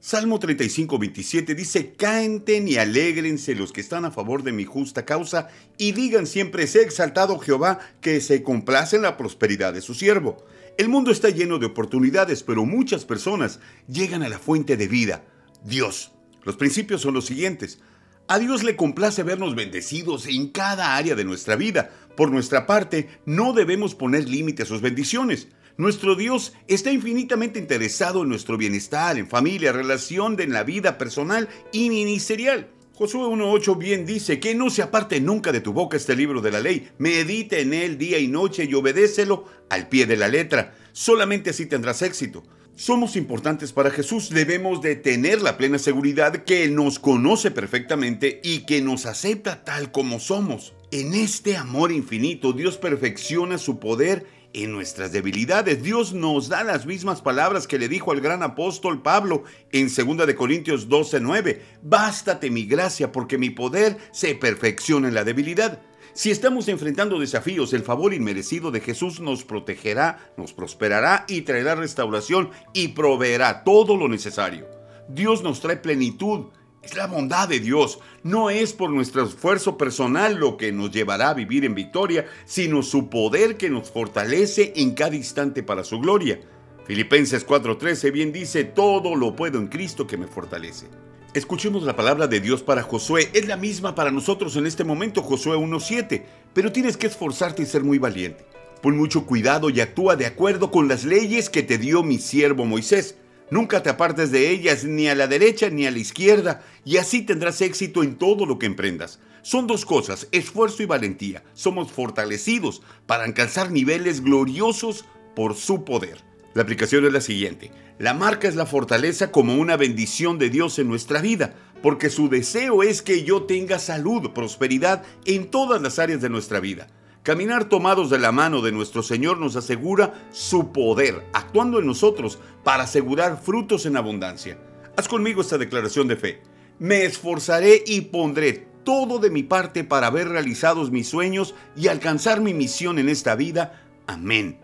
Salmo 35, 27 dice, Cáenten y alégrense los que están a favor de mi justa causa, y digan siempre, sea exaltado Jehová, que se complace en la prosperidad de su siervo. El mundo está lleno de oportunidades, pero muchas personas llegan a la fuente de vida, Dios. Los principios son los siguientes. A Dios le complace vernos bendecidos en cada área de nuestra vida. Por nuestra parte, no debemos poner límite a sus bendiciones. Nuestro Dios está infinitamente interesado en nuestro bienestar, en familia, relación, en la vida personal y ministerial. Josué 1.8 bien dice que no se aparte nunca de tu boca este libro de la ley, medite en él día y noche y obedécelo al pie de la letra. Solamente así tendrás éxito. Somos importantes para Jesús, debemos de tener la plena seguridad que nos conoce perfectamente y que nos acepta tal como somos. En este amor infinito Dios perfecciona su poder en nuestras debilidades. Dios nos da las mismas palabras que le dijo al gran apóstol Pablo en 2 de Corintios 12:9. Bástate mi gracia porque mi poder se perfecciona en la debilidad. Si estamos enfrentando desafíos, el favor inmerecido de Jesús nos protegerá, nos prosperará y traerá restauración y proveerá todo lo necesario. Dios nos trae plenitud, es la bondad de Dios. No es por nuestro esfuerzo personal lo que nos llevará a vivir en victoria, sino su poder que nos fortalece en cada instante para su gloria. Filipenses 4:13 bien dice, todo lo puedo en Cristo que me fortalece. Escuchemos la palabra de Dios para Josué. Es la misma para nosotros en este momento, Josué 1:7. Pero tienes que esforzarte y ser muy valiente. Pon mucho cuidado y actúa de acuerdo con las leyes que te dio mi siervo Moisés Nunca te apartes de ellas ni a la derecha ni a la izquierda, y así tendrás éxito en todo lo que emprendas. Son dos cosas, esfuerzo y valentía. Somos fortalecidos para alcanzar niveles gloriosos por su poder. La aplicación es la siguiente. La marca es la fortaleza como una bendición de Dios en nuestra vida, porque su deseo es que yo tenga salud, prosperidad en todas las áreas de nuestra vida. Caminar tomados de la mano de nuestro Señor nos asegura su poder, actuando en nosotros para asegurar frutos en abundancia. Haz conmigo esta declaración de fe. Me esforzaré y pondré todo de mi parte para ver realizados mis sueños y alcanzar mi misión en esta vida. Amén.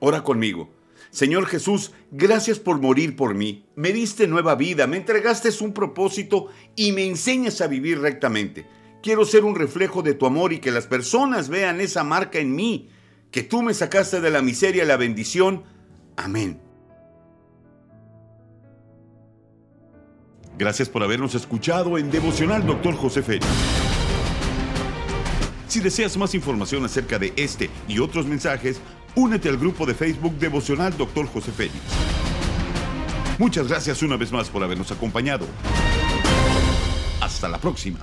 Ora conmigo. Señor Jesús, gracias por morir por mí. Me diste nueva vida, me entregaste un propósito y me enseñas a vivir rectamente. Quiero ser un reflejo de tu amor y que las personas vean esa marca en mí, que tú me sacaste de la miseria la bendición. Amén. Gracias por habernos escuchado en Devocional Dr. José Félix. Si deseas más información acerca de este y otros mensajes, únete al grupo de Facebook Devocional Dr. José Félix. Muchas gracias una vez más por habernos acompañado. Hasta la próxima.